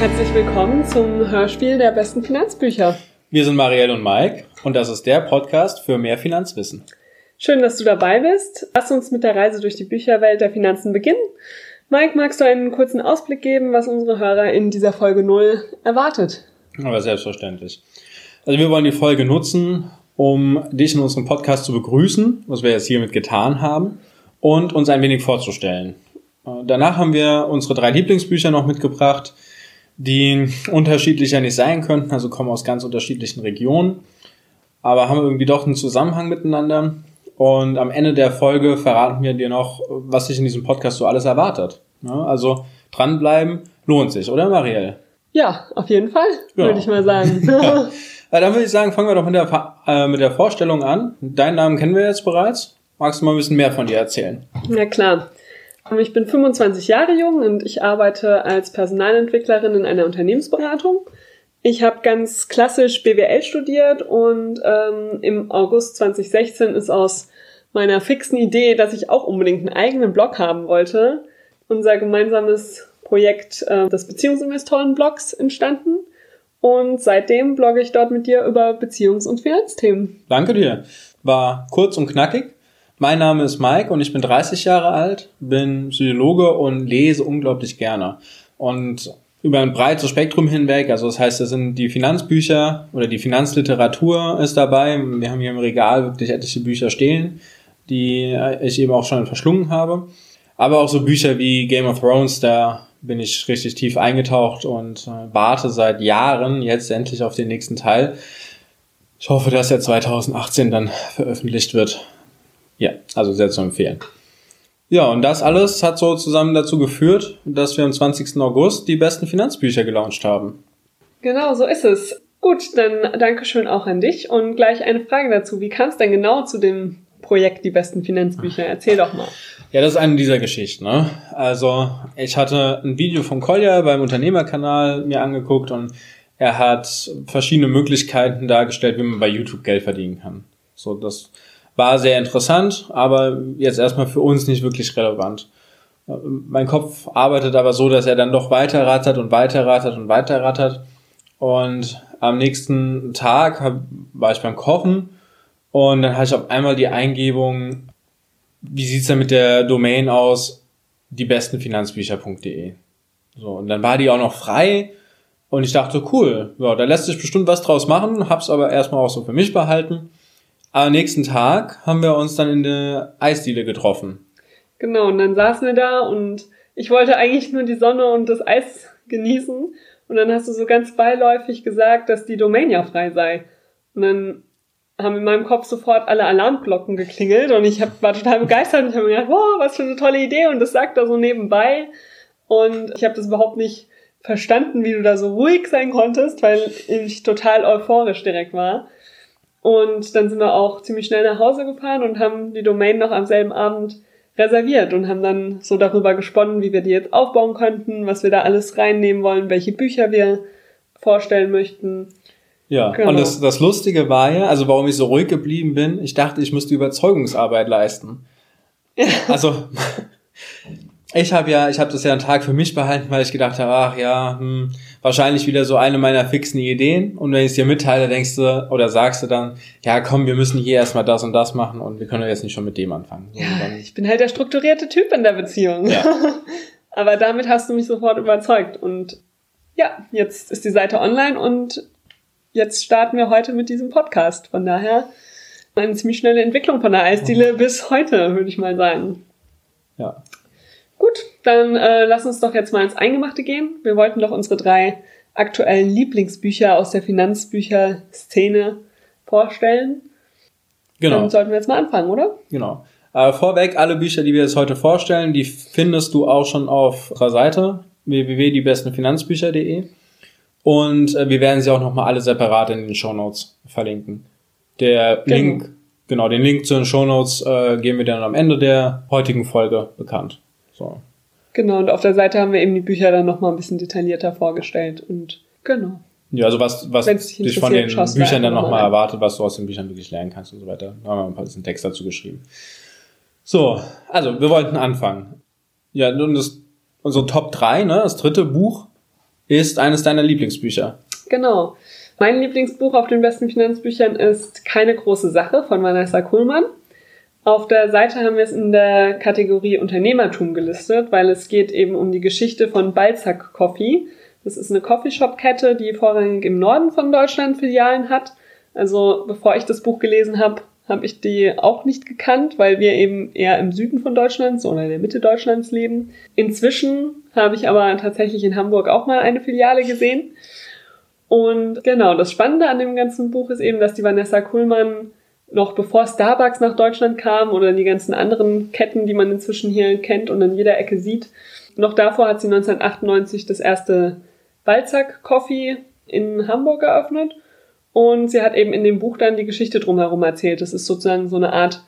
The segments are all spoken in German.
Herzlich willkommen zum Hörspiel der besten Finanzbücher. Wir sind Marielle und Mike und das ist der Podcast für mehr Finanzwissen. Schön, dass du dabei bist. Lass uns mit der Reise durch die Bücherwelt der Finanzen beginnen. Mike, magst du einen kurzen Ausblick geben, was unsere Hörer in dieser Folge 0 erwartet? Aber selbstverständlich. Also wir wollen die Folge nutzen, um dich in unserem Podcast zu begrüßen, was wir jetzt hiermit getan haben, und uns ein wenig vorzustellen. Danach haben wir unsere drei Lieblingsbücher noch mitgebracht, die unterschiedlicher nicht sein könnten, also kommen aus ganz unterschiedlichen Regionen, aber haben irgendwie doch einen Zusammenhang miteinander. Und am Ende der Folge verraten wir dir noch, was sich in diesem Podcast so alles erwartet. Ja, also dranbleiben lohnt sich, oder Marielle? Ja, auf jeden Fall, ja. würde ich mal sagen. ja. Dann würde ich sagen, fangen wir doch mit der, äh, mit der Vorstellung an. Deinen Namen kennen wir jetzt bereits. Magst du mal ein bisschen mehr von dir erzählen? Ja, klar. Ich bin 25 Jahre jung und ich arbeite als Personalentwicklerin in einer Unternehmensberatung. Ich habe ganz klassisch BWL studiert und ähm, im August 2016 ist aus meiner fixen Idee, dass ich auch unbedingt einen eigenen Blog haben wollte, unser gemeinsames Projekt äh, des Beziehungsinvestoren-Blogs entstanden. Und seitdem blogge ich dort mit dir über Beziehungs- und Finanzthemen. Danke dir. War kurz und knackig. Mein Name ist Mike und ich bin 30 Jahre alt, bin Psychologe und lese unglaublich gerne. Und über ein breites Spektrum hinweg, also das heißt, da sind die Finanzbücher oder die Finanzliteratur ist dabei. Wir haben hier im Regal wirklich etliche Bücher stehen, die ich eben auch schon verschlungen habe. Aber auch so Bücher wie Game of Thrones, da bin ich richtig tief eingetaucht und äh, warte seit Jahren jetzt endlich auf den nächsten Teil. Ich hoffe, dass er 2018 dann veröffentlicht wird. Ja, also sehr zu empfehlen. Ja, und das alles hat so zusammen dazu geführt, dass wir am 20. August die besten Finanzbücher gelauncht haben. Genau, so ist es. Gut, dann Dankeschön auch an dich und gleich eine Frage dazu. Wie kam es denn genau zu dem Projekt Die besten Finanzbücher? Erzähl doch mal. Ja, das ist eine dieser Geschichten. Ne? Also ich hatte ein Video von Kolja beim Unternehmerkanal mir angeguckt und er hat verschiedene Möglichkeiten dargestellt, wie man bei YouTube Geld verdienen kann. So, das war sehr interessant, aber jetzt erstmal für uns nicht wirklich relevant. Mein Kopf arbeitet aber so, dass er dann doch weiter rattert und weiter rattert und weiter rattert. Und am nächsten Tag hab, war ich beim Kochen und dann hatte ich auf einmal die Eingebung, wie sieht's denn mit der Domain aus? Die besten Finanzbücher.de. So, und dann war die auch noch frei und ich dachte, cool, ja, da lässt sich bestimmt was draus machen, hab's aber erstmal auch so für mich behalten. Am nächsten Tag haben wir uns dann in der Eisdiele getroffen. Genau, und dann saßen wir da und ich wollte eigentlich nur die Sonne und das Eis genießen. Und dann hast du so ganz beiläufig gesagt, dass die Domain ja frei sei. Und dann haben in meinem Kopf sofort alle Alarmglocken geklingelt und ich hab, war total begeistert und ich habe mir gedacht, wow, was für eine tolle Idee und das sagt er so nebenbei. Und ich habe das überhaupt nicht verstanden, wie du da so ruhig sein konntest, weil ich total euphorisch direkt war. Und dann sind wir auch ziemlich schnell nach Hause gefahren und haben die Domain noch am selben Abend reserviert und haben dann so darüber gesponnen, wie wir die jetzt aufbauen könnten, was wir da alles reinnehmen wollen, welche Bücher wir vorstellen möchten. Ja, genau. und das, das Lustige war ja, also warum ich so ruhig geblieben bin, ich dachte, ich müsste Überzeugungsarbeit leisten. Ja. Also ich habe ja, ich habe das ja einen Tag für mich behalten, weil ich gedacht habe, ach ja, hm, wahrscheinlich wieder so eine meiner fixen Ideen. Und wenn ich es dir mitteile, denkst du oder sagst du dann, ja komm, wir müssen hier erstmal das und das machen und wir können jetzt nicht schon mit dem anfangen. Ja, ich bin halt der strukturierte Typ in der Beziehung. Ja. Aber damit hast du mich sofort überzeugt. Und ja, jetzt ist die Seite online und jetzt starten wir heute mit diesem Podcast. Von daher eine ziemlich schnelle Entwicklung von der Eisdiele bis heute, würde ich mal sagen. Ja. Gut, dann äh, lass uns doch jetzt mal ins Eingemachte gehen. Wir wollten doch unsere drei aktuellen Lieblingsbücher aus der Finanzbücher-Szene vorstellen. Genau. Dann sollten wir jetzt mal anfangen, oder? Genau. Äh, vorweg, alle Bücher, die wir jetzt heute vorstellen, die findest du auch schon auf unserer Seite www.diebestenfinanzbücher.de und äh, wir werden sie auch nochmal alle separat in den Show Notes verlinken. Der genau. Link, genau, den Link zu den Show Notes äh, geben wir dann am Ende der heutigen Folge bekannt. So. Genau, und auf der Seite haben wir eben die Bücher dann nochmal ein bisschen detaillierter vorgestellt und genau. Ja, also was, was dich von den Büchern dann nochmal erwartet, was du aus den Büchern wirklich lernen kannst und so weiter. Da haben wir ein paar bisschen Text dazu geschrieben. So, also wir wollten anfangen. Ja, nun das, unsere Top 3, ne, das dritte Buch ist eines deiner Lieblingsbücher. Genau. Mein Lieblingsbuch auf den besten Finanzbüchern ist Keine große Sache von Vanessa Kuhlmann. Auf der Seite haben wir es in der Kategorie Unternehmertum gelistet, weil es geht eben um die Geschichte von Balzac Coffee. Das ist eine Coffeeshop-Kette, die vorrangig im Norden von Deutschland Filialen hat. Also bevor ich das Buch gelesen habe, habe ich die auch nicht gekannt, weil wir eben eher im Süden von Deutschlands oder in der Mitte Deutschlands leben. Inzwischen habe ich aber tatsächlich in Hamburg auch mal eine Filiale gesehen. Und genau, das Spannende an dem ganzen Buch ist eben, dass die Vanessa Kuhlmann noch bevor Starbucks nach Deutschland kam oder die ganzen anderen Ketten, die man inzwischen hier kennt und an jeder Ecke sieht, noch davor hat sie 1998 das erste Balzac Coffee in Hamburg eröffnet und sie hat eben in dem Buch dann die Geschichte drumherum erzählt. Das ist sozusagen so eine Art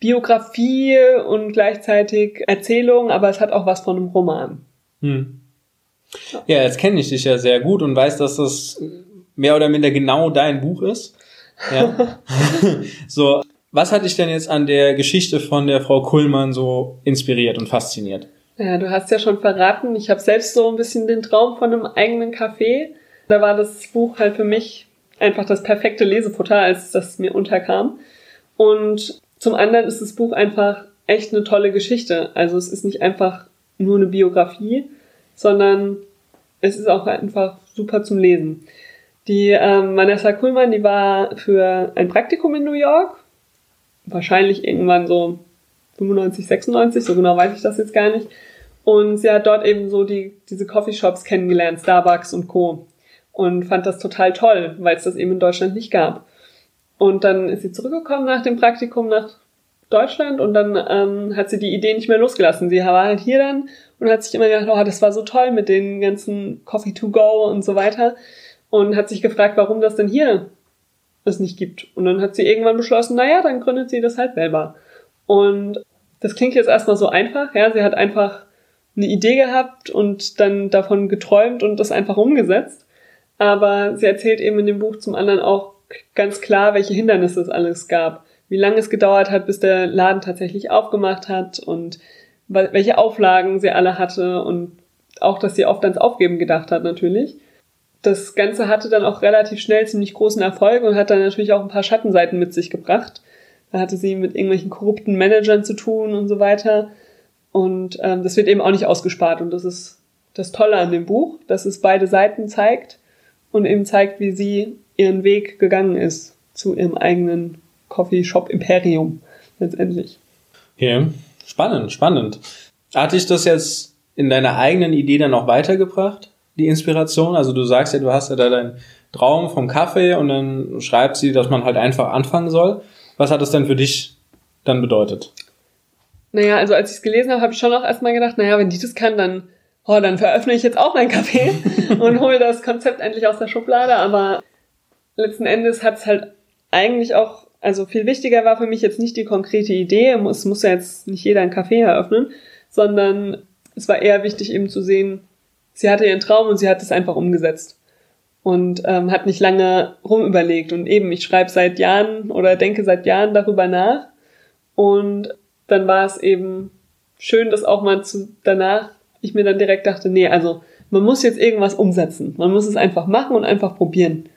Biografie und gleichzeitig Erzählung, aber es hat auch was von einem Roman. Hm. Ja, jetzt kenne ich dich ja sehr gut und weiß, dass das mehr oder minder genau dein Buch ist. Ja. so, was hat dich denn jetzt an der Geschichte von der Frau Kullmann so inspiriert und fasziniert? Ja, du hast ja schon verraten, ich habe selbst so ein bisschen den Traum von einem eigenen Café. Da war das Buch halt für mich einfach das perfekte Lesefutter, als das mir unterkam. Und zum anderen ist das Buch einfach echt eine tolle Geschichte. Also es ist nicht einfach nur eine Biografie, sondern es ist auch einfach super zum Lesen. Die ähm, Vanessa Kuhlmann, die war für ein Praktikum in New York, wahrscheinlich irgendwann so 95, 96, so genau weiß ich das jetzt gar nicht. Und sie hat dort eben so die, diese Coffeeshops kennengelernt, Starbucks und Co. Und fand das total toll, weil es das eben in Deutschland nicht gab. Und dann ist sie zurückgekommen nach dem Praktikum nach Deutschland und dann ähm, hat sie die Idee nicht mehr losgelassen. Sie war halt hier dann und hat sich immer gedacht, oh, das war so toll mit den ganzen Coffee to go und so weiter und hat sich gefragt, warum das denn hier es nicht gibt. Und dann hat sie irgendwann beschlossen, naja, dann gründet sie das halt selber. Und das klingt jetzt erstmal so einfach, ja, sie hat einfach eine Idee gehabt und dann davon geträumt und das einfach umgesetzt. Aber sie erzählt eben in dem Buch zum anderen auch ganz klar, welche Hindernisse es alles gab. Wie lange es gedauert hat, bis der Laden tatsächlich aufgemacht hat und welche Auflagen sie alle hatte und auch, dass sie oft ans Aufgeben gedacht hat natürlich das Ganze hatte dann auch relativ schnell ziemlich großen Erfolg und hat dann natürlich auch ein paar Schattenseiten mit sich gebracht. Da hatte sie mit irgendwelchen korrupten Managern zu tun und so weiter. Und ähm, das wird eben auch nicht ausgespart. Und das ist das Tolle an dem Buch, dass es beide Seiten zeigt und eben zeigt, wie sie ihren Weg gegangen ist zu ihrem eigenen Coffeeshop Imperium letztendlich. Ja, spannend, spannend. Hat dich das jetzt in deiner eigenen Idee dann auch weitergebracht? Die Inspiration? Also du sagst ja, du hast ja da deinen Traum vom Kaffee und dann schreibt sie, dass man halt einfach anfangen soll. Was hat das denn für dich dann bedeutet? Naja, also als ich es gelesen habe, habe ich schon auch erstmal gedacht, naja, wenn die das kann, dann, oh, dann veröffne ich jetzt auch mein Kaffee und hole das Konzept endlich aus der Schublade. Aber letzten Endes hat es halt eigentlich auch, also viel wichtiger war für mich jetzt nicht die konkrete Idee, es muss ja jetzt nicht jeder ein Kaffee eröffnen, sondern es war eher wichtig eben zu sehen, sie hatte ihren Traum und sie hat es einfach umgesetzt und ähm, hat nicht lange rumüberlegt. Und eben, ich schreibe seit Jahren oder denke seit Jahren darüber nach. Und dann war es eben schön, dass auch mal zu, danach ich mir dann direkt dachte, nee, also man muss jetzt irgendwas umsetzen. Man muss es einfach machen und einfach probieren.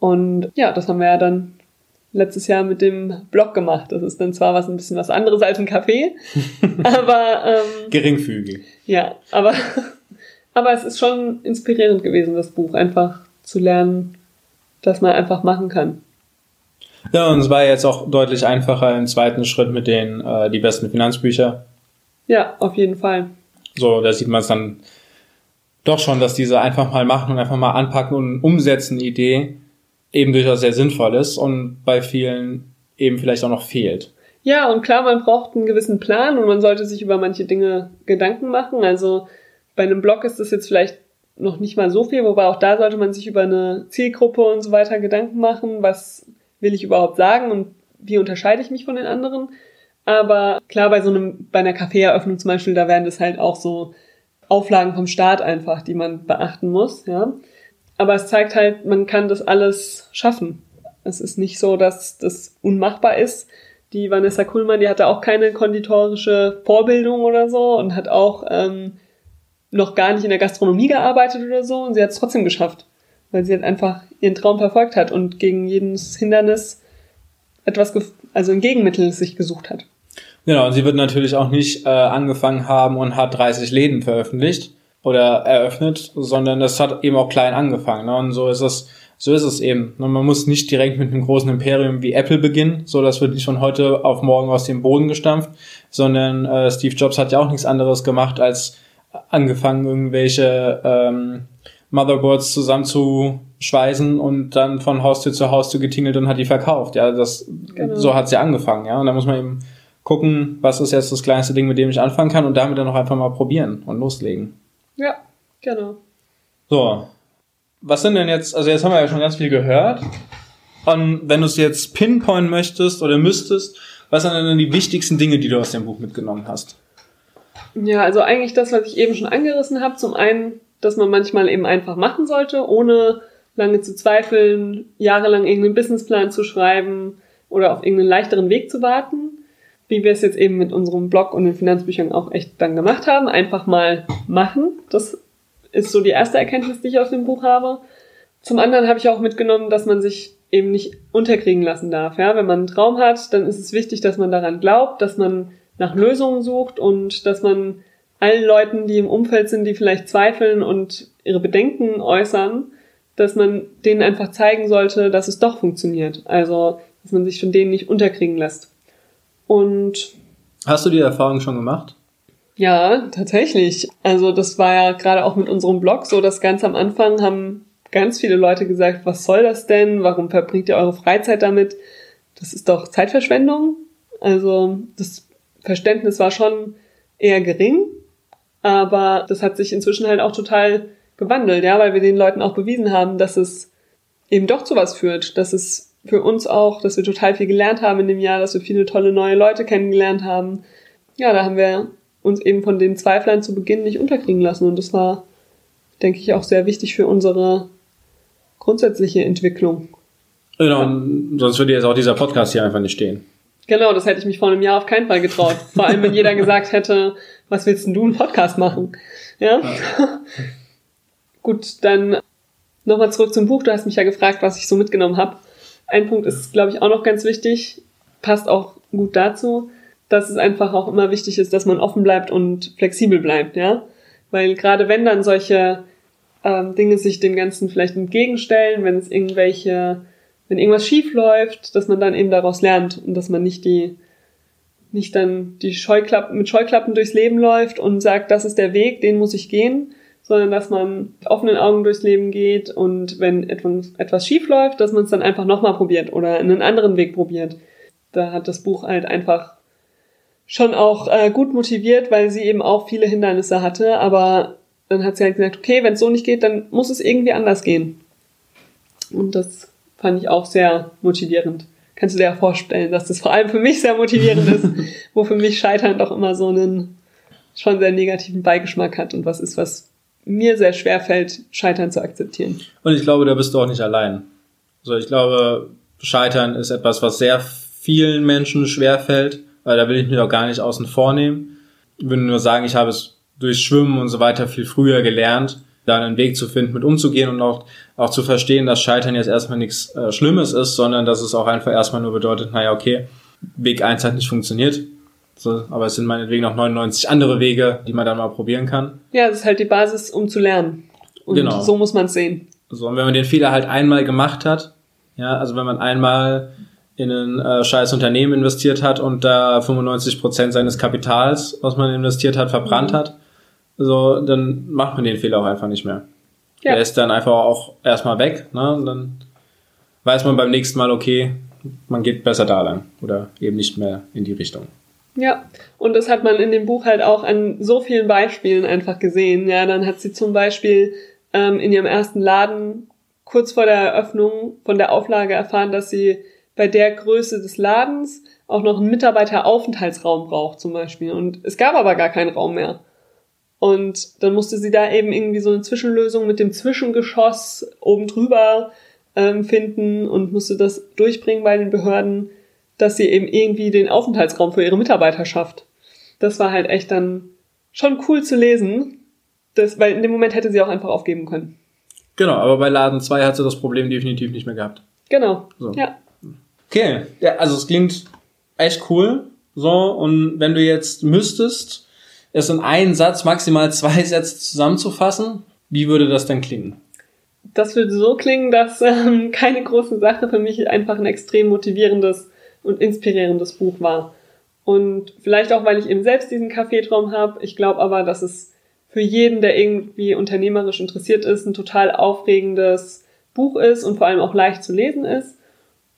Und ja, das haben wir ja dann letztes Jahr mit dem Blog gemacht. Das ist dann zwar was ein bisschen was anderes als ein Café, aber ähm, geringfügig. Ja, aber aber es ist schon inspirierend gewesen, das Buch, einfach zu lernen, dass man einfach machen kann. Ja, und es war jetzt auch deutlich einfacher im zweiten Schritt mit den äh, die besten Finanzbücher. Ja, auf jeden Fall. So, da sieht man es dann doch schon, dass diese einfach mal machen und einfach mal anpacken und umsetzen Idee eben durchaus sehr sinnvoll ist und bei vielen eben vielleicht auch noch fehlt. Ja, und klar, man braucht einen gewissen Plan und man sollte sich über manche Dinge Gedanken machen. Also bei einem Blog ist das jetzt vielleicht noch nicht mal so viel, wobei auch da sollte man sich über eine Zielgruppe und so weiter Gedanken machen, was will ich überhaupt sagen und wie unterscheide ich mich von den anderen. Aber klar, bei so einem, bei einer Kaffeeeröffnung zum Beispiel, da werden das halt auch so Auflagen vom Staat einfach, die man beachten muss, ja. Aber es zeigt halt, man kann das alles schaffen. Es ist nicht so, dass das unmachbar ist. Die Vanessa Kuhlmann, die hatte auch keine konditorische Vorbildung oder so und hat auch ähm, noch gar nicht in der Gastronomie gearbeitet oder so und sie hat es trotzdem geschafft, weil sie halt einfach ihren Traum verfolgt hat und gegen jedes Hindernis etwas, also ein Gegenmittel sich gesucht hat. Genau, und sie wird natürlich auch nicht äh, angefangen haben und hat 30 Läden veröffentlicht oder eröffnet, sondern das hat eben auch klein angefangen. Ne? Und so ist es, so ist es eben. Und man muss nicht direkt mit einem großen Imperium wie Apple beginnen, so das wird nicht von heute auf morgen aus dem Boden gestampft, sondern äh, Steve Jobs hat ja auch nichts anderes gemacht, als angefangen, irgendwelche ähm, Motherboards zusammenzuschweißen und dann von Haustür zu Haustür getingelt und hat die verkauft. Ja, das genau. so hat's ja angefangen, ja. Und da muss man eben gucken, was ist jetzt das kleinste Ding, mit dem ich anfangen kann und damit dann auch einfach mal probieren und loslegen. Ja, genau. So. Was sind denn jetzt, also jetzt haben wir ja schon ganz viel gehört. Und wenn du es jetzt pinpointen möchtest oder müsstest, was sind denn die wichtigsten Dinge, die du aus dem Buch mitgenommen hast? Ja, also eigentlich das, was ich eben schon angerissen habe. Zum einen, dass man manchmal eben einfach machen sollte, ohne lange zu zweifeln, jahrelang irgendeinen Businessplan zu schreiben oder auf irgendeinen leichteren Weg zu warten wie wir es jetzt eben mit unserem Blog und den Finanzbüchern auch echt dann gemacht haben, einfach mal machen. Das ist so die erste Erkenntnis, die ich aus dem Buch habe. Zum anderen habe ich auch mitgenommen, dass man sich eben nicht unterkriegen lassen darf. Ja? Wenn man einen Traum hat, dann ist es wichtig, dass man daran glaubt, dass man nach Lösungen sucht und dass man allen Leuten, die im Umfeld sind, die vielleicht zweifeln und ihre Bedenken äußern, dass man denen einfach zeigen sollte, dass es doch funktioniert. Also, dass man sich von denen nicht unterkriegen lässt. Und hast du die Erfahrung schon gemacht? Ja, tatsächlich. Also das war ja gerade auch mit unserem Blog so, dass ganz am Anfang haben ganz viele Leute gesagt, was soll das denn? Warum verbringt ihr eure Freizeit damit? Das ist doch Zeitverschwendung. Also das Verständnis war schon eher gering, aber das hat sich inzwischen halt auch total gewandelt, ja, weil wir den Leuten auch bewiesen haben, dass es eben doch zu was führt, dass es für uns auch, dass wir total viel gelernt haben in dem Jahr, dass wir viele tolle neue Leute kennengelernt haben. Ja, da haben wir uns eben von den Zweiflern zu Beginn nicht unterkriegen lassen und das war, denke ich, auch sehr wichtig für unsere grundsätzliche Entwicklung. Genau, sonst würde jetzt auch dieser Podcast hier einfach nicht stehen. Genau, das hätte ich mich vor einem Jahr auf keinen Fall getraut. Vor allem, wenn jeder gesagt hätte, was willst denn du einen Podcast machen? Ja. ja. Gut, dann nochmal zurück zum Buch. Du hast mich ja gefragt, was ich so mitgenommen habe. Ein Punkt ist, glaube ich, auch noch ganz wichtig, passt auch gut dazu, dass es einfach auch immer wichtig ist, dass man offen bleibt und flexibel bleibt, ja. Weil gerade wenn dann solche ähm, Dinge sich dem Ganzen vielleicht entgegenstellen, wenn es irgendwelche, wenn irgendwas schief läuft, dass man dann eben daraus lernt und dass man nicht die, nicht dann die Scheuklappen, mit Scheuklappen durchs Leben läuft und sagt, das ist der Weg, den muss ich gehen, sondern dass man mit offenen Augen durchs Leben geht und wenn etwas, etwas schief läuft, dass man es dann einfach nochmal probiert oder einen anderen Weg probiert. Da hat das Buch halt einfach schon auch äh, gut motiviert, weil sie eben auch viele Hindernisse hatte, aber dann hat sie halt gesagt, okay, wenn es so nicht geht, dann muss es irgendwie anders gehen. Und das fand ich auch sehr motivierend. Kannst du dir ja vorstellen, dass das vor allem für mich sehr motivierend ist, wo für mich Scheitern doch immer so einen schon sehr negativen Beigeschmack hat und was ist, was mir sehr schwer fällt, Scheitern zu akzeptieren. Und ich glaube, da bist du auch nicht allein. Also ich glaube, Scheitern ist etwas, was sehr vielen Menschen schwer fällt, weil da will ich mich auch gar nicht außen vornehmen. Ich würde nur sagen, ich habe es durch Schwimmen und so weiter viel früher gelernt, da einen Weg zu finden, mit umzugehen und auch, auch zu verstehen, dass Scheitern jetzt erstmal nichts äh, Schlimmes ist, sondern dass es auch einfach erstmal nur bedeutet, naja, okay, Weg eins hat nicht funktioniert, so, aber es sind meinetwegen noch 99 andere Wege, die man dann mal probieren kann. Ja, das ist halt die Basis, um zu lernen. Und genau. so muss man es sehen. So, und wenn man den Fehler halt einmal gemacht hat, ja, also wenn man einmal in ein äh, scheiß Unternehmen investiert hat und da 95 Prozent seines Kapitals, was man investiert hat, verbrannt mhm. hat, so, dann macht man den Fehler auch einfach nicht mehr. Ja. Der ist dann einfach auch erstmal weg, ne? Und dann weiß man beim nächsten Mal, okay, man geht besser da lang oder eben nicht mehr in die Richtung. Ja, und das hat man in dem Buch halt auch an so vielen Beispielen einfach gesehen. Ja, dann hat sie zum Beispiel ähm, in ihrem ersten Laden kurz vor der Eröffnung von der Auflage erfahren, dass sie bei der Größe des Ladens auch noch einen Mitarbeiteraufenthaltsraum braucht zum Beispiel. Und es gab aber gar keinen Raum mehr. Und dann musste sie da eben irgendwie so eine Zwischenlösung mit dem Zwischengeschoss oben drüber ähm, finden und musste das durchbringen bei den Behörden dass sie eben irgendwie den Aufenthaltsraum für ihre Mitarbeiter schafft. Das war halt echt dann schon cool zu lesen. das, weil in dem Moment hätte sie auch einfach aufgeben können. Genau, aber bei Laden 2 hat sie das Problem definitiv nicht mehr gehabt. Genau. So. Ja. Okay, ja, also es klingt echt cool. So, und wenn du jetzt müsstest, es in einen Satz, maximal zwei Sätze zusammenzufassen, wie würde das denn klingen? Das würde so klingen, dass ähm, keine große Sache für mich einfach ein extrem motivierendes und inspirierendes Buch war. Und vielleicht auch, weil ich eben selbst diesen Kaffeetraum habe. Ich glaube aber, dass es für jeden, der irgendwie unternehmerisch interessiert ist, ein total aufregendes Buch ist und vor allem auch leicht zu lesen ist.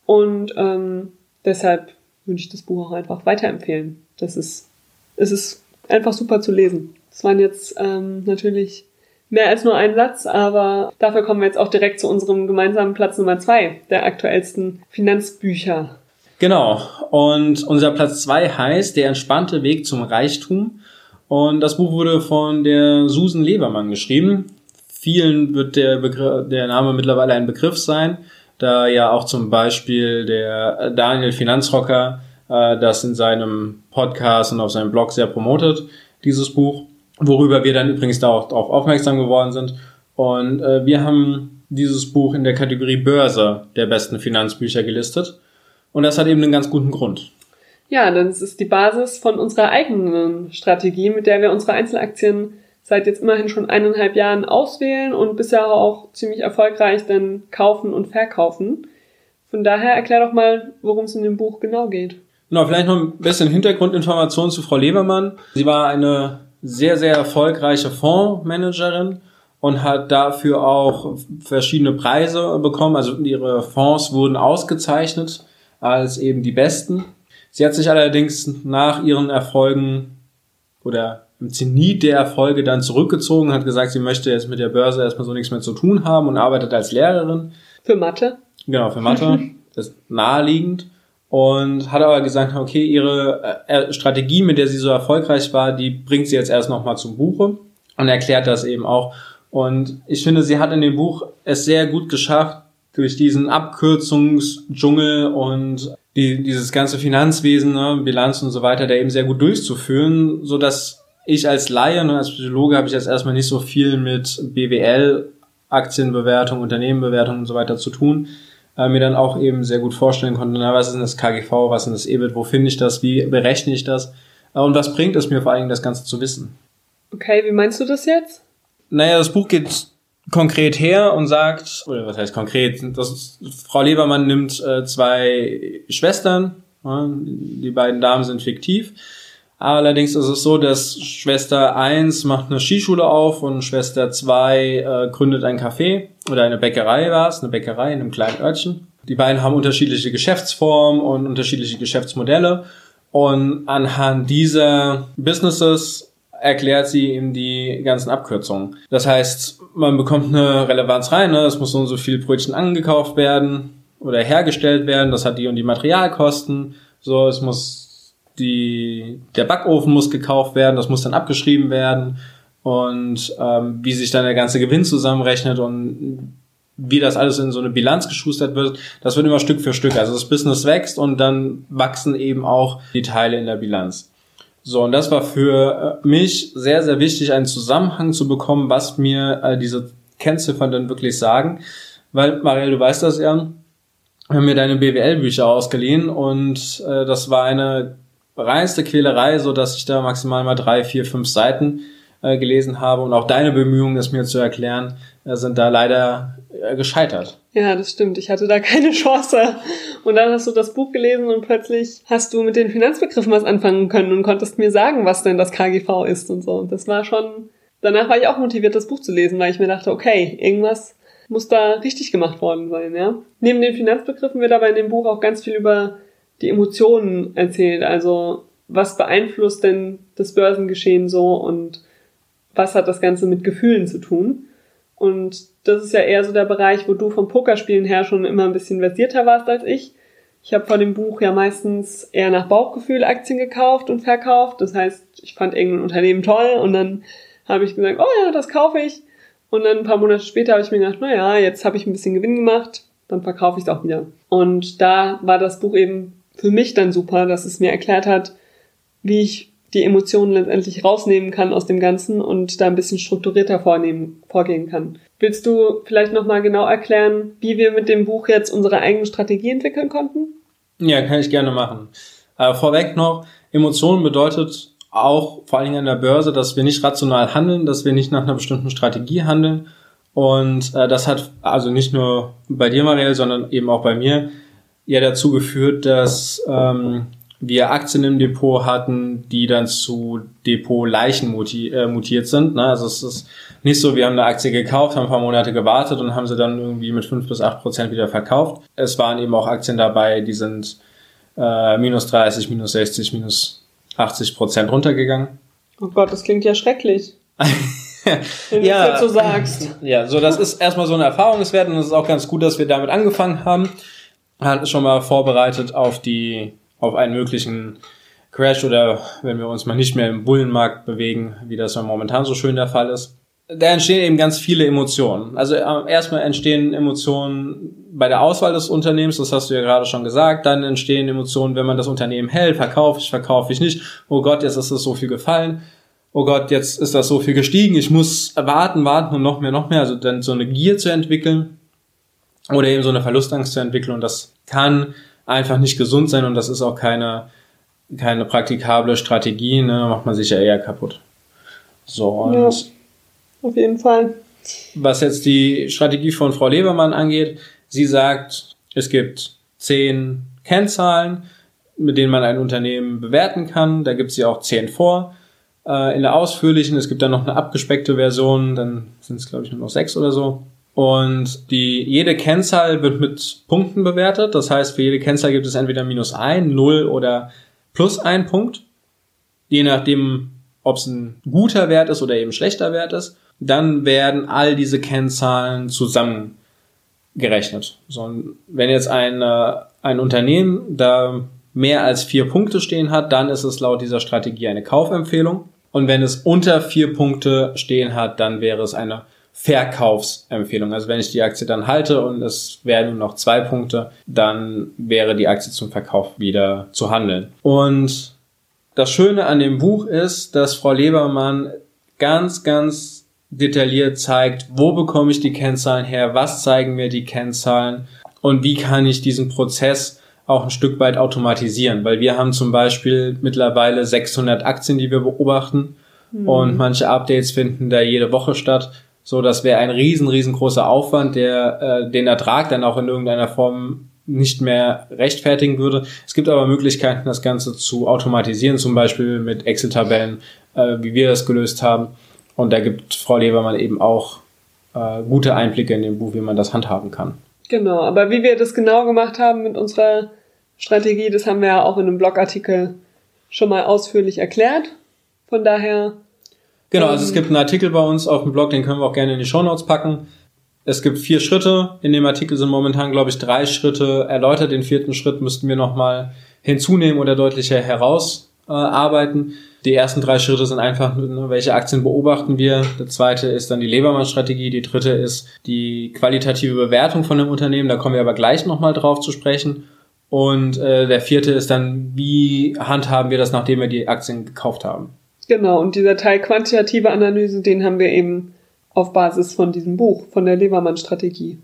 Und ähm, deshalb würde ich das Buch auch einfach weiterempfehlen. Das ist, es ist einfach super zu lesen. Das waren jetzt ähm, natürlich mehr als nur ein Satz, aber dafür kommen wir jetzt auch direkt zu unserem gemeinsamen Platz Nummer zwei der aktuellsten Finanzbücher. Genau. Und unser Platz zwei heißt Der entspannte Weg zum Reichtum. Und das Buch wurde von der Susan Lebermann geschrieben. Vielen wird der, der Name mittlerweile ein Begriff sein, da ja auch zum Beispiel der Daniel Finanzrocker äh, das in seinem Podcast und auf seinem Blog sehr promotet, dieses Buch, worüber wir dann übrigens da auch darauf aufmerksam geworden sind. Und äh, wir haben dieses Buch in der Kategorie Börse der besten Finanzbücher gelistet. Und das hat eben einen ganz guten Grund. Ja, das ist die Basis von unserer eigenen Strategie, mit der wir unsere Einzelaktien seit jetzt immerhin schon eineinhalb Jahren auswählen und bisher auch ziemlich erfolgreich dann kaufen und verkaufen. Von daher erklär doch mal, worum es in dem Buch genau geht. Genau, vielleicht noch ein bisschen Hintergrundinformation zu Frau Lebermann. Sie war eine sehr, sehr erfolgreiche Fondsmanagerin und hat dafür auch verschiedene Preise bekommen. Also ihre Fonds wurden ausgezeichnet als eben die besten. Sie hat sich allerdings nach ihren Erfolgen oder im Zenit der Erfolge dann zurückgezogen, hat gesagt, sie möchte jetzt mit der Börse erstmal so nichts mehr zu tun haben und arbeitet als Lehrerin. Für Mathe? Genau, für Mathe. das ist naheliegend und hat aber gesagt, okay, ihre äh, Strategie, mit der sie so erfolgreich war, die bringt sie jetzt erst nochmal zum Buche und erklärt das eben auch. Und ich finde, sie hat in dem Buch es sehr gut geschafft, durch diesen Abkürzungsdschungel und die, dieses ganze Finanzwesen, ne, Bilanz und so weiter, der eben sehr gut durchzuführen, so dass ich als Laie und als Psychologe habe ich jetzt erstmal nicht so viel mit BWL, Aktienbewertung, Unternehmenbewertung und so weiter zu tun äh, mir dann auch eben sehr gut vorstellen konnte, na, was ist denn das KGV, was ist denn das EBIT, wo finde ich das, wie berechne ich das äh, und was bringt es mir vor allen Dingen, das Ganze zu wissen. Okay, wie meinst du das jetzt? Naja, das Buch geht konkret her und sagt, oder was heißt konkret, das, Frau Lebermann nimmt äh, zwei Schwestern, die beiden Damen sind fiktiv, Allerdings ist es so, dass Schwester 1 macht eine Skischule auf und Schwester 2 äh, gründet ein Café oder eine Bäckerei war es, eine Bäckerei in einem kleinen Örtchen. Die beiden haben unterschiedliche Geschäftsformen und unterschiedliche Geschäftsmodelle und anhand dieser Businesses erklärt sie ihm die ganzen Abkürzungen. Das heißt, man bekommt eine Relevanz rein, ne? es muss so und so viel Brötchen angekauft werden oder hergestellt werden, das hat die und die Materialkosten, so, es muss die, der Backofen muss gekauft werden, das muss dann abgeschrieben werden und ähm, wie sich dann der ganze Gewinn zusammenrechnet und wie das alles in so eine Bilanz geschustert wird, das wird immer Stück für Stück. Also das Business wächst und dann wachsen eben auch die Teile in der Bilanz. So, und das war für äh, mich sehr, sehr wichtig, einen Zusammenhang zu bekommen, was mir äh, diese Kennziffern dann wirklich sagen. Weil, Marielle, du weißt das ja, wir haben mir deine BWL-Bücher ausgeliehen und äh, das war eine reinste Quälerei, so dass ich da maximal mal drei, vier, fünf Seiten äh, gelesen habe und auch deine Bemühungen, das mir zu erklären, äh, sind da leider äh, gescheitert. Ja, das stimmt. Ich hatte da keine Chance. Und dann hast du das Buch gelesen und plötzlich hast du mit den Finanzbegriffen was anfangen können und konntest mir sagen, was denn das KGV ist und so. Und das war schon, danach war ich auch motiviert, das Buch zu lesen, weil ich mir dachte, okay, irgendwas muss da richtig gemacht worden sein, ja. Neben den Finanzbegriffen wird aber in dem Buch auch ganz viel über die Emotionen erzählt. Also was beeinflusst denn das Börsengeschehen so und was hat das Ganze mit Gefühlen zu tun? Und das ist ja eher so der Bereich, wo du vom Pokerspielen her schon immer ein bisschen versierter warst als ich. Ich habe vor dem Buch ja meistens eher nach Bauchgefühl Aktien gekauft und verkauft. Das heißt, ich fand irgendein Unternehmen toll und dann habe ich gesagt, oh ja, das kaufe ich. Und dann ein paar Monate später habe ich mir gedacht, na ja, jetzt habe ich ein bisschen Gewinn gemacht, dann verkaufe ich es auch wieder. Und da war das Buch eben für mich dann super, dass es mir erklärt hat, wie ich die Emotionen letztendlich rausnehmen kann aus dem Ganzen und da ein bisschen strukturierter vornehmen, vorgehen kann. Willst du vielleicht nochmal genau erklären, wie wir mit dem Buch jetzt unsere eigene Strategie entwickeln konnten? Ja, kann ich gerne machen. Äh, vorweg noch, Emotionen bedeutet auch vor allen Dingen an der Börse, dass wir nicht rational handeln, dass wir nicht nach einer bestimmten Strategie handeln. Und äh, das hat also nicht nur bei dir, Marielle, sondern eben auch bei mir ja dazu geführt, dass ähm, wir Aktien im Depot hatten, die dann zu Depot-Leichen muti äh, mutiert sind. Ne? Also es ist nicht so, wir haben eine Aktie gekauft, haben ein paar Monate gewartet und haben sie dann irgendwie mit fünf bis acht Prozent wieder verkauft. Es waren eben auch Aktien dabei, die sind äh, minus 30, minus 60, minus 80 Prozent runtergegangen. Oh Gott, das klingt ja schrecklich. wenn du ja, das jetzt so sagst. Ja, so das ist erstmal so ein Erfahrungswert und es ist auch ganz gut, dass wir damit angefangen haben. Hat schon mal vorbereitet auf die, auf einen möglichen Crash oder wenn wir uns mal nicht mehr im Bullenmarkt bewegen, wie das momentan so schön der Fall ist. Da entstehen eben ganz viele Emotionen. Also äh, erstmal entstehen Emotionen bei der Auswahl des Unternehmens, das hast du ja gerade schon gesagt. Dann entstehen Emotionen, wenn man das Unternehmen hält, verkaufe ich, verkaufe ich nicht. Oh Gott, jetzt ist es so viel gefallen oh Gott, jetzt ist das so viel gestiegen, ich muss warten, warten und noch mehr, noch mehr. Also dann so eine Gier zu entwickeln oder eben so eine Verlustangst zu entwickeln und das kann einfach nicht gesund sein und das ist auch keine, keine praktikable Strategie, ne? Da macht man sich ja eher kaputt. So, und ja, auf jeden Fall. Was jetzt die Strategie von Frau Lebermann angeht, sie sagt, es gibt zehn Kennzahlen, mit denen man ein Unternehmen bewerten kann. Da gibt sie auch zehn vor äh, in der ausführlichen. Es gibt dann noch eine abgespeckte Version, dann sind es glaube ich nur noch sechs oder so. Und die, jede Kennzahl wird mit Punkten bewertet. Das heißt, für jede Kennzahl gibt es entweder minus ein, null oder plus ein Punkt. Je nachdem, ob es ein guter Wert ist oder eben schlechter Wert ist. Dann werden all diese Kennzahlen zusammengerechnet. So, wenn jetzt ein, ein Unternehmen da mehr als vier Punkte stehen hat, dann ist es laut dieser Strategie eine Kaufempfehlung. Und wenn es unter vier Punkte stehen hat, dann wäre es eine Verkaufsempfehlung. Also wenn ich die Aktie dann halte und es wären nur noch zwei Punkte, dann wäre die Aktie zum Verkauf wieder zu handeln. Und das Schöne an dem Buch ist, dass Frau Lebermann ganz, ganz detailliert zeigt, wo bekomme ich die Kennzahlen her, was zeigen mir die Kennzahlen und wie kann ich diesen Prozess auch ein Stück weit automatisieren, weil wir haben zum Beispiel mittlerweile 600 Aktien, die wir beobachten mhm. und manche Updates finden da jede Woche statt. So, das wäre ein riesen, riesengroßer Aufwand, der äh, den Ertrag dann auch in irgendeiner Form nicht mehr rechtfertigen würde. Es gibt aber Möglichkeiten, das Ganze zu automatisieren, zum Beispiel mit Excel-Tabellen, äh, wie wir das gelöst haben. Und da gibt Frau Lebermann eben auch äh, gute Einblicke in dem Buch, wie man das handhaben kann. Genau, aber wie wir das genau gemacht haben mit unserer Strategie, das haben wir ja auch in einem Blogartikel schon mal ausführlich erklärt. Von daher. Genau, also es ähm, gibt einen Artikel bei uns auf dem Blog, den können wir auch gerne in die Show Notes packen. Es gibt vier Schritte. In dem Artikel sind momentan, glaube ich, drei Schritte erläutert. Den vierten Schritt müssten wir nochmal hinzunehmen oder deutlicher herausarbeiten. Die ersten drei Schritte sind einfach, ne, welche Aktien beobachten wir. Der zweite ist dann die Lebermann-Strategie. Die dritte ist die qualitative Bewertung von dem Unternehmen. Da kommen wir aber gleich nochmal drauf zu sprechen. Und äh, der vierte ist dann, wie handhaben wir das, nachdem wir die Aktien gekauft haben. Genau, und dieser Teil quantitative Analyse, den haben wir eben auf Basis von diesem Buch, von der Lebermann-Strategie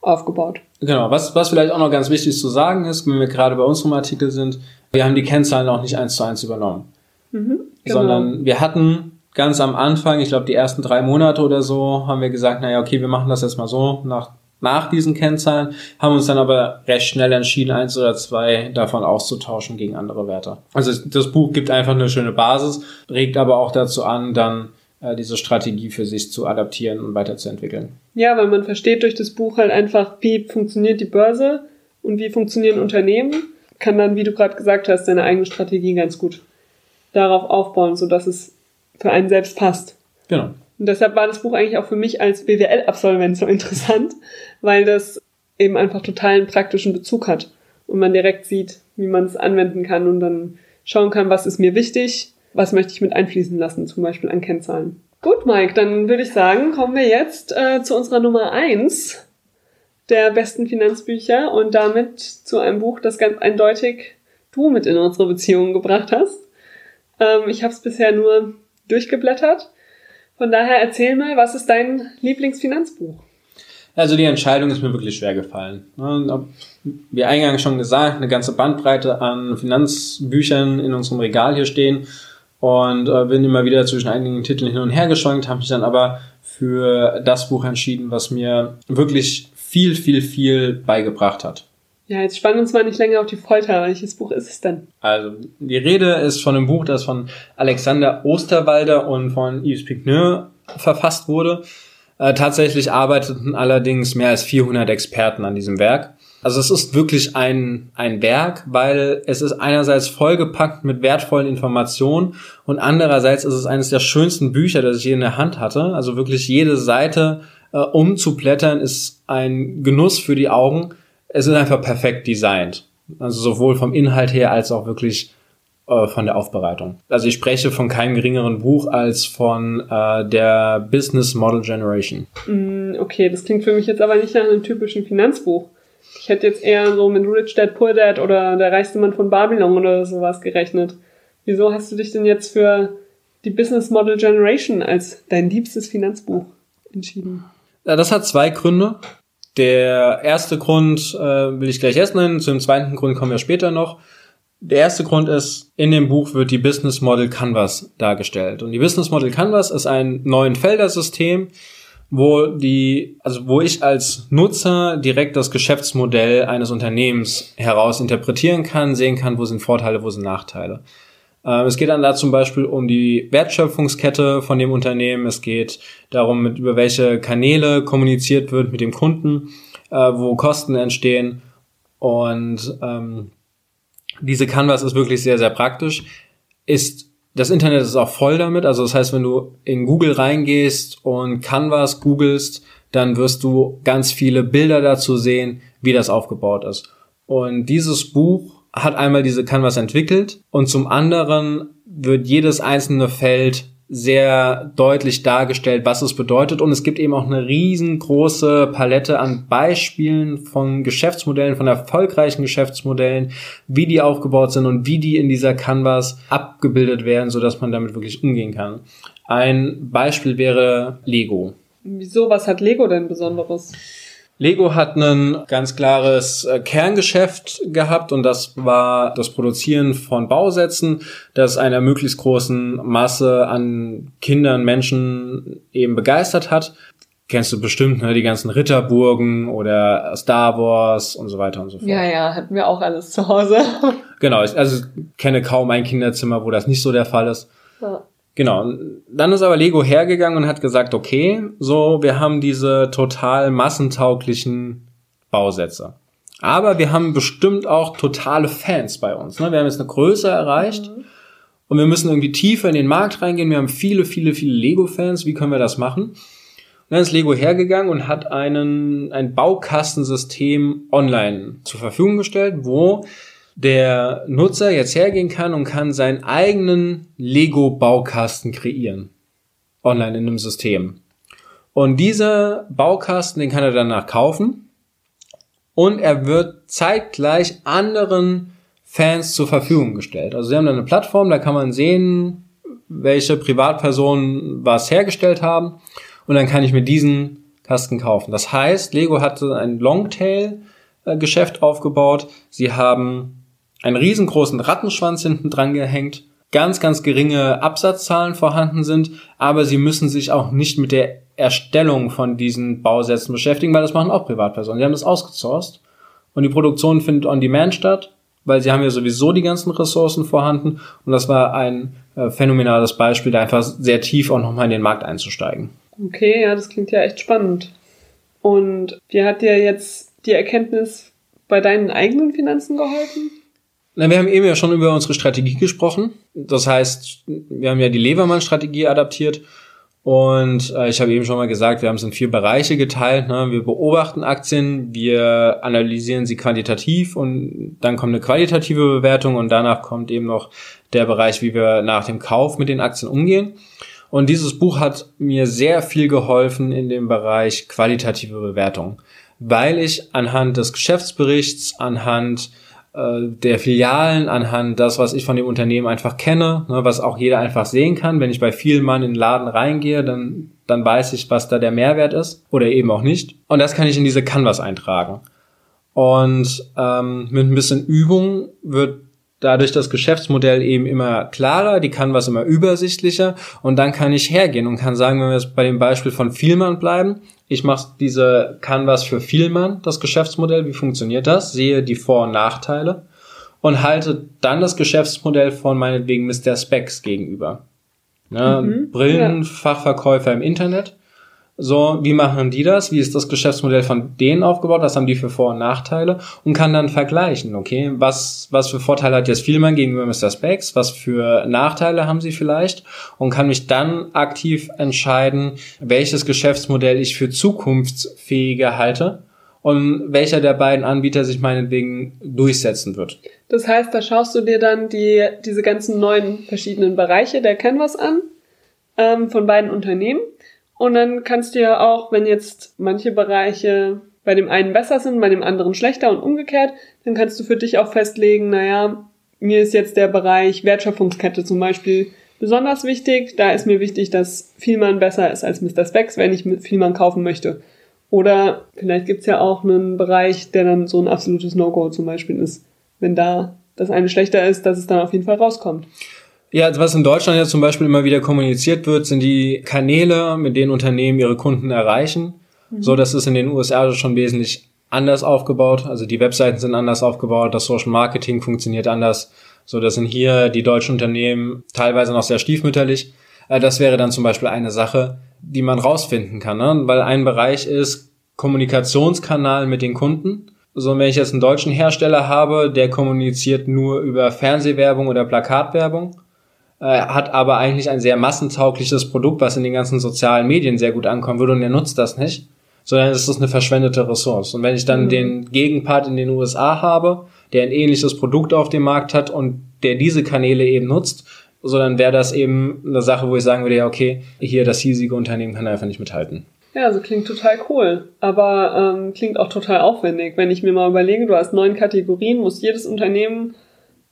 aufgebaut. Genau, was, was vielleicht auch noch ganz wichtig zu sagen ist, wenn wir gerade bei unserem Artikel sind, wir haben die Kennzahlen auch nicht eins zu eins übernommen. Mhm, genau. Sondern wir hatten ganz am Anfang, ich glaube die ersten drei Monate oder so, haben wir gesagt, naja, okay, wir machen das jetzt mal so nach, nach diesen Kennzahlen, haben uns dann aber recht schnell entschieden, eins oder zwei davon auszutauschen gegen andere Werte. Also das Buch gibt einfach eine schöne Basis, regt aber auch dazu an, dann äh, diese Strategie für sich zu adaptieren und weiterzuentwickeln. Ja, weil man versteht durch das Buch halt einfach, wie funktioniert die Börse und wie funktionieren Unternehmen, kann dann, wie du gerade gesagt hast, seine eigene Strategie ganz gut darauf aufbauen, sodass es für einen selbst passt. Genau. Und deshalb war das Buch eigentlich auch für mich als BWL-Absolvent so interessant, weil das eben einfach totalen praktischen Bezug hat und man direkt sieht, wie man es anwenden kann und dann schauen kann, was ist mir wichtig, was möchte ich mit einfließen lassen, zum Beispiel an Kennzahlen. Gut, Mike, dann würde ich sagen, kommen wir jetzt äh, zu unserer Nummer eins der besten Finanzbücher und damit zu einem Buch, das ganz eindeutig du mit in unsere Beziehung gebracht hast. Ähm, ich habe es bisher nur durchgeblättert. Von daher erzähl mal, was ist dein Lieblingsfinanzbuch? Also die Entscheidung ist mir wirklich schwer gefallen. Wie eingangs schon gesagt, eine ganze Bandbreite an Finanzbüchern in unserem Regal hier stehen und äh, bin immer wieder zwischen einigen Titeln hin und her geschwankt, habe mich dann aber für das Buch entschieden, was mir wirklich viel, viel, viel beigebracht hat. Ja, jetzt spannen uns mal nicht länger auf die Folter. Welches Buch ist es denn? Also, die Rede ist von einem Buch, das von Alexander Osterwalder und von Yves Pigneur verfasst wurde. Äh, tatsächlich arbeiteten allerdings mehr als 400 Experten an diesem Werk. Also es ist wirklich ein, ein Werk, weil es ist einerseits vollgepackt mit wertvollen Informationen und andererseits ist es eines der schönsten Bücher, das ich je in der Hand hatte. Also wirklich jede Seite äh, umzublättern ist ein Genuss für die Augen es ist einfach perfekt designt. Also sowohl vom Inhalt her als auch wirklich äh, von der Aufbereitung. Also ich spreche von keinem geringeren Buch als von äh, der Business Model Generation. Mm, okay, das klingt für mich jetzt aber nicht nach einem typischen Finanzbuch. Ich hätte jetzt eher so mit Rich Dad Poor Dad oder Der reichste Mann von Babylon oder sowas gerechnet. Wieso hast du dich denn jetzt für die Business Model Generation als dein liebstes Finanzbuch entschieden? Ja, das hat zwei Gründe. Der erste Grund äh, will ich gleich erst nennen, zum zweiten Grund kommen wir später noch. Der erste Grund ist, in dem Buch wird die Business Model Canvas dargestellt. Und die Business Model Canvas ist ein neuen Feldersystem, wo die, also wo ich als Nutzer direkt das Geschäftsmodell eines Unternehmens heraus interpretieren kann, sehen kann, wo sind Vorteile, wo sind Nachteile. Ähm, es geht dann da zum Beispiel um die Wertschöpfungskette von dem Unternehmen. Es geht darum, mit, über welche Kanäle kommuniziert wird mit dem Kunden, äh, wo Kosten entstehen. Und ähm, diese Canvas ist wirklich sehr, sehr praktisch. Ist das Internet ist auch voll damit. Also das heißt, wenn du in Google reingehst und Canvas googelst, dann wirst du ganz viele Bilder dazu sehen, wie das aufgebaut ist. Und dieses Buch hat einmal diese Canvas entwickelt und zum anderen wird jedes einzelne Feld sehr deutlich dargestellt, was es bedeutet. Und es gibt eben auch eine riesengroße Palette an Beispielen von Geschäftsmodellen, von erfolgreichen Geschäftsmodellen, wie die aufgebaut sind und wie die in dieser Canvas abgebildet werden, sodass man damit wirklich umgehen kann. Ein Beispiel wäre Lego. Wieso? Was hat Lego denn Besonderes? Lego hat ein ganz klares äh, Kerngeschäft gehabt und das war das Produzieren von Bausätzen, das einer möglichst großen Masse an Kindern, Menschen eben begeistert hat. Kennst du bestimmt, ne, die ganzen Ritterburgen oder Star Wars und so weiter und so fort. Ja, ja, hatten wir auch alles zu Hause. genau, ich also kenne kaum ein Kinderzimmer, wo das nicht so der Fall ist. Ja. Genau. Dann ist aber Lego hergegangen und hat gesagt, okay, so, wir haben diese total massentauglichen Bausätze. Aber wir haben bestimmt auch totale Fans bei uns. Ne? Wir haben jetzt eine Größe erreicht mhm. und wir müssen irgendwie tiefer in den Markt reingehen. Wir haben viele, viele, viele Lego-Fans. Wie können wir das machen? Und dann ist Lego hergegangen und hat einen, ein Baukastensystem online zur Verfügung gestellt, wo der Nutzer jetzt hergehen kann und kann seinen eigenen Lego-Baukasten kreieren. Online in einem System. Und dieser Baukasten, den kann er danach kaufen. Und er wird zeitgleich anderen Fans zur Verfügung gestellt. Also sie haben dann eine Plattform, da kann man sehen, welche Privatpersonen was hergestellt haben. Und dann kann ich mir diesen Kasten kaufen. Das heißt, Lego hatte ein Longtail-Geschäft aufgebaut. Sie haben einen riesengroßen Rattenschwanz hinten dran gehängt, ganz, ganz geringe Absatzzahlen vorhanden sind, aber sie müssen sich auch nicht mit der Erstellung von diesen Bausätzen beschäftigen, weil das machen auch Privatpersonen. Sie haben das ausgesourced und die Produktion findet on demand statt, weil sie haben ja sowieso die ganzen Ressourcen vorhanden und das war ein äh, phänomenales Beispiel, da einfach sehr tief auch nochmal in den Markt einzusteigen. Okay, ja, das klingt ja echt spannend. Und wie hat dir jetzt die Erkenntnis bei deinen eigenen Finanzen geholfen? Na, wir haben eben ja schon über unsere Strategie gesprochen. Das heißt, wir haben ja die Levermann-Strategie adaptiert. Und äh, ich habe eben schon mal gesagt, wir haben es in vier Bereiche geteilt. Ne? Wir beobachten Aktien, wir analysieren sie quantitativ und dann kommt eine qualitative Bewertung und danach kommt eben noch der Bereich, wie wir nach dem Kauf mit den Aktien umgehen. Und dieses Buch hat mir sehr viel geholfen in dem Bereich qualitative Bewertung, weil ich anhand des Geschäftsberichts, anhand der Filialen, anhand das, was ich von dem Unternehmen einfach kenne, ne, was auch jeder einfach sehen kann. Wenn ich bei vielen Mann in den Laden reingehe, dann, dann weiß ich, was da der Mehrwert ist oder eben auch nicht. Und das kann ich in diese Canvas eintragen. Und ähm, mit ein bisschen Übung wird dadurch das Geschäftsmodell eben immer klarer, die Canvas immer übersichtlicher und dann kann ich hergehen und kann sagen, wenn wir jetzt bei dem Beispiel von Vielmann bleiben, ich mache diese Canvas für Vielmann, das Geschäftsmodell, wie funktioniert das, sehe die Vor- und Nachteile und halte dann das Geschäftsmodell von meinetwegen Mr. Specs gegenüber. Ne, mhm, Brillenfachverkäufer ja. im Internet so, wie machen die das? Wie ist das Geschäftsmodell von denen aufgebaut? Was haben die für Vor- und Nachteile? Und kann dann vergleichen, okay? Was, was für Vorteile hat jetzt Vielmann gegenüber Mr. Specs? Was für Nachteile haben sie vielleicht? Und kann mich dann aktiv entscheiden, welches Geschäftsmodell ich für zukunftsfähiger halte und welcher der beiden Anbieter sich meinetwegen durchsetzen wird. Das heißt, da schaust du dir dann die, diese ganzen neuen verschiedenen Bereiche der Canvas an, ähm, von beiden Unternehmen und dann kannst du ja auch, wenn jetzt manche Bereiche bei dem einen besser sind, bei dem anderen schlechter und umgekehrt, dann kannst du für dich auch festlegen, naja, mir ist jetzt der Bereich Wertschöpfungskette zum Beispiel besonders wichtig. Da ist mir wichtig, dass Vielmann besser ist als Mr. Specs, wenn ich mit Vielmann kaufen möchte. Oder vielleicht gibt's ja auch einen Bereich, der dann so ein absolutes No-Go zum Beispiel ist. Wenn da das eine schlechter ist, dass es dann auf jeden Fall rauskommt. Ja, was in Deutschland ja zum Beispiel immer wieder kommuniziert wird, sind die Kanäle, mit denen Unternehmen ihre Kunden erreichen. Mhm. So, das ist in den USA schon wesentlich anders aufgebaut. Also die Webseiten sind anders aufgebaut, das Social Marketing funktioniert anders. So, das sind hier die deutschen Unternehmen teilweise noch sehr stiefmütterlich. Äh, das wäre dann zum Beispiel eine Sache, die man rausfinden kann, ne? weil ein Bereich ist Kommunikationskanal mit den Kunden. So, wenn ich jetzt einen deutschen Hersteller habe, der kommuniziert nur über Fernsehwerbung oder Plakatwerbung, äh, hat aber eigentlich ein sehr massentaugliches Produkt, was in den ganzen sozialen Medien sehr gut ankommen würde und er nutzt das nicht, sondern es ist eine verschwendete Ressource. Und wenn ich dann mhm. den Gegenpart in den USA habe, der ein ähnliches Produkt auf dem Markt hat und der diese Kanäle eben nutzt, so dann wäre das eben eine Sache, wo ich sagen würde, ja, okay, hier das hiesige Unternehmen kann einfach nicht mithalten. Ja, also klingt total cool, aber ähm, klingt auch total aufwendig. Wenn ich mir mal überlege, du hast neun Kategorien, muss jedes Unternehmen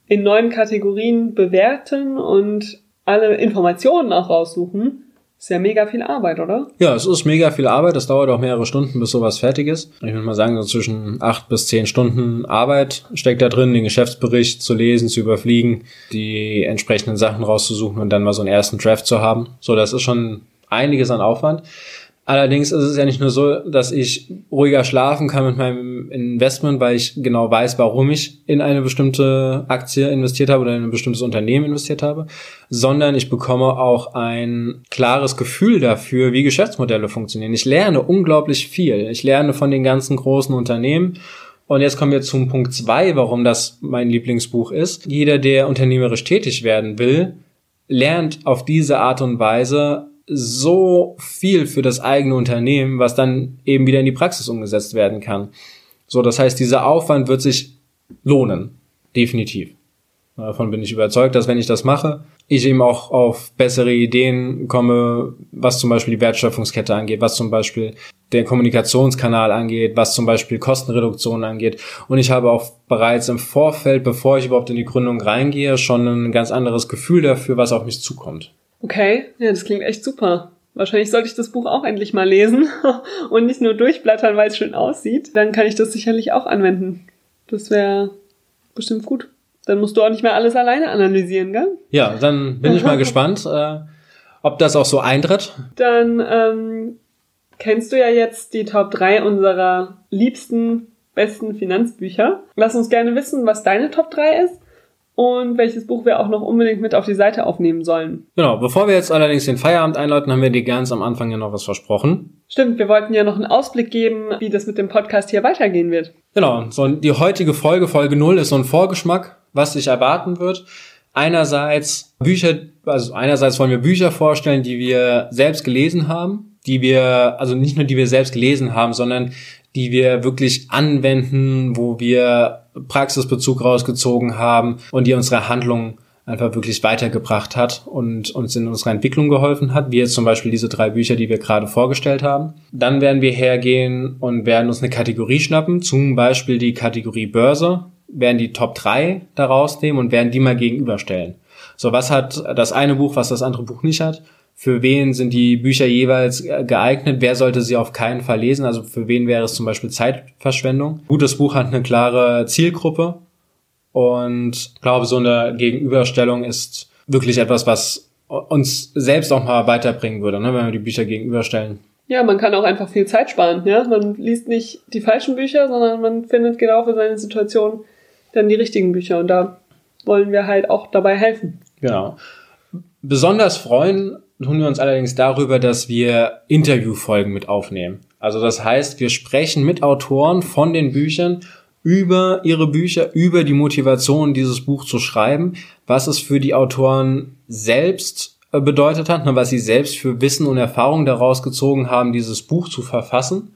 in neuen Kategorien bewerten und alle Informationen auch raussuchen. Ist ja mega viel Arbeit, oder? Ja, es ist mega viel Arbeit. Es dauert auch mehrere Stunden, bis sowas fertig ist. Ich würde mal sagen, so zwischen acht bis zehn Stunden Arbeit steckt da drin, den Geschäftsbericht zu lesen, zu überfliegen, die entsprechenden Sachen rauszusuchen und dann mal so einen ersten Draft zu haben. So, das ist schon einiges an Aufwand. Allerdings ist es ja nicht nur so, dass ich ruhiger schlafen kann mit meinem Investment, weil ich genau weiß, warum ich in eine bestimmte Aktie investiert habe oder in ein bestimmtes Unternehmen investiert habe, sondern ich bekomme auch ein klares Gefühl dafür, wie Geschäftsmodelle funktionieren. Ich lerne unglaublich viel. Ich lerne von den ganzen großen Unternehmen und jetzt kommen wir zum Punkt zwei, warum das mein Lieblingsbuch ist. Jeder, der unternehmerisch tätig werden will, lernt auf diese Art und Weise so viel für das eigene Unternehmen, was dann eben wieder in die Praxis umgesetzt werden kann. So, das heißt, dieser Aufwand wird sich lohnen. Definitiv. Davon bin ich überzeugt, dass wenn ich das mache, ich eben auch auf bessere Ideen komme, was zum Beispiel die Wertschöpfungskette angeht, was zum Beispiel der Kommunikationskanal angeht, was zum Beispiel Kostenreduktion angeht. Und ich habe auch bereits im Vorfeld, bevor ich überhaupt in die Gründung reingehe, schon ein ganz anderes Gefühl dafür, was auf mich zukommt. Okay, ja, das klingt echt super. Wahrscheinlich sollte ich das Buch auch endlich mal lesen und nicht nur durchblättern, weil es schön aussieht. Dann kann ich das sicherlich auch anwenden. Das wäre bestimmt gut. Dann musst du auch nicht mehr alles alleine analysieren, gell? Ja, dann bin ich mal gespannt, äh, ob das auch so eintritt. Dann ähm, kennst du ja jetzt die Top 3 unserer liebsten, besten Finanzbücher. Lass uns gerne wissen, was deine Top 3 ist und welches Buch wir auch noch unbedingt mit auf die Seite aufnehmen sollen. Genau, bevor wir jetzt allerdings den Feierabend einläuten, haben wir dir ganz am Anfang ja noch was versprochen. Stimmt, wir wollten ja noch einen Ausblick geben, wie das mit dem Podcast hier weitergehen wird. Genau, so die heutige Folge, Folge 0, ist so ein Vorgeschmack, was sich erwarten wird. Einerseits Bücher, also einerseits wollen wir Bücher vorstellen, die wir selbst gelesen haben, die wir, also nicht nur die wir selbst gelesen haben, sondern die wir wirklich anwenden, wo wir Praxisbezug rausgezogen haben und die unsere Handlung einfach wirklich weitergebracht hat und uns in unserer Entwicklung geholfen hat, wie jetzt zum Beispiel diese drei Bücher, die wir gerade vorgestellt haben. Dann werden wir hergehen und werden uns eine Kategorie schnappen, zum Beispiel die Kategorie Börse, werden die Top 3 daraus nehmen und werden die mal gegenüberstellen. So, was hat das eine Buch, was das andere Buch nicht hat? Für wen sind die Bücher jeweils geeignet? Wer sollte sie auf keinen Fall lesen? Also für wen wäre es zum Beispiel Zeitverschwendung? Gutes Buch hat eine klare Zielgruppe und glaube, so eine Gegenüberstellung ist wirklich etwas, was uns selbst auch mal weiterbringen würde, ne, wenn wir die Bücher gegenüberstellen. Ja, man kann auch einfach viel Zeit sparen. Ja, man liest nicht die falschen Bücher, sondern man findet genau für seine Situation dann die richtigen Bücher. Und da wollen wir halt auch dabei helfen. Genau. Besonders freuen tun wir uns allerdings darüber, dass wir Interviewfolgen mit aufnehmen. Also das heißt, wir sprechen mit Autoren von den Büchern über ihre Bücher, über die Motivation, dieses Buch zu schreiben, was es für die Autoren selbst äh, bedeutet hat, ne, was sie selbst für Wissen und Erfahrung daraus gezogen haben, dieses Buch zu verfassen.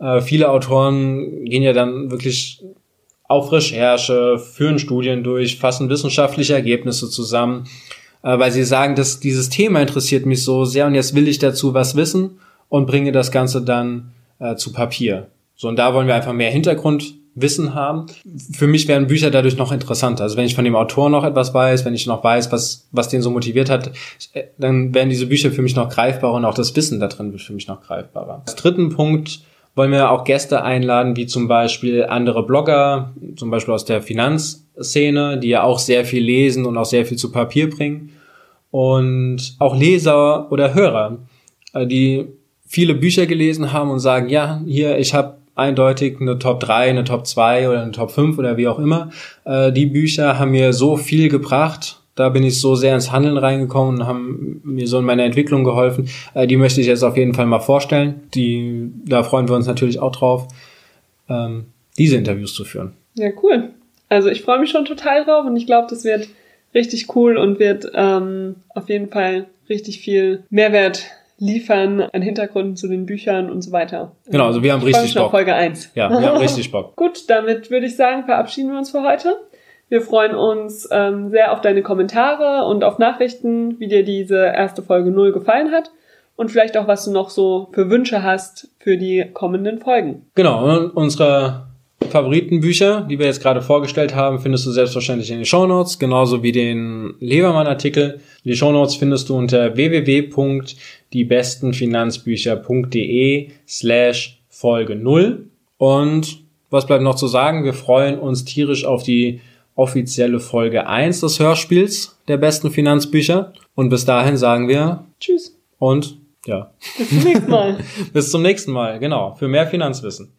Äh, viele Autoren gehen ja dann wirklich auf Recherche, führen Studien durch, fassen wissenschaftliche Ergebnisse zusammen, äh, weil sie sagen, dass dieses Thema interessiert mich so sehr und jetzt will ich dazu was wissen und bringe das Ganze dann äh, zu Papier. So, und da wollen wir einfach mehr Hintergrundwissen haben. Für mich werden Bücher dadurch noch interessanter. Also wenn ich von dem Autor noch etwas weiß, wenn ich noch weiß, was, was den so motiviert hat, äh, dann werden diese Bücher für mich noch greifbarer und auch das Wissen da drin wird für mich noch greifbarer. Als dritten Punkt wollen wir auch Gäste einladen, wie zum Beispiel andere Blogger, zum Beispiel aus der Finanzszene, die ja auch sehr viel lesen und auch sehr viel zu Papier bringen. Und auch Leser oder Hörer, äh, die viele Bücher gelesen haben und sagen, ja, hier, ich habe eindeutig eine Top 3, eine Top 2 oder eine Top 5 oder wie auch immer. Äh, die Bücher haben mir so viel gebracht da bin ich so sehr ins Handeln reingekommen und haben mir so in meiner Entwicklung geholfen. Äh, die möchte ich jetzt auf jeden Fall mal vorstellen. Die, da freuen wir uns natürlich auch drauf, ähm, diese Interviews zu führen. Ja, cool. Also ich freue mich schon total drauf und ich glaube, das wird richtig cool und wird ähm, auf jeden Fall richtig viel Mehrwert liefern an Hintergründen zu den Büchern und so weiter. Genau, also wir haben ich richtig Bock. Folge 1. Ja, wir haben richtig Bock. Gut, damit würde ich sagen, verabschieden wir uns für heute. Wir freuen uns ähm, sehr auf deine Kommentare und auf Nachrichten, wie dir diese erste Folge 0 gefallen hat und vielleicht auch, was du noch so für Wünsche hast für die kommenden Folgen. Genau, und unsere Favoritenbücher, die wir jetzt gerade vorgestellt haben, findest du selbstverständlich in den Shownotes, genauso wie den Lebermann-Artikel. Die Shownotes findest du unter www.diebestenfinanzbücher.de slash Folge 0. Und was bleibt noch zu sagen? Wir freuen uns tierisch auf die offizielle Folge 1 des Hörspiels der besten Finanzbücher. Und bis dahin sagen wir Tschüss. Und ja. Bis zum nächsten Mal. bis zum nächsten Mal, genau. Für mehr Finanzwissen.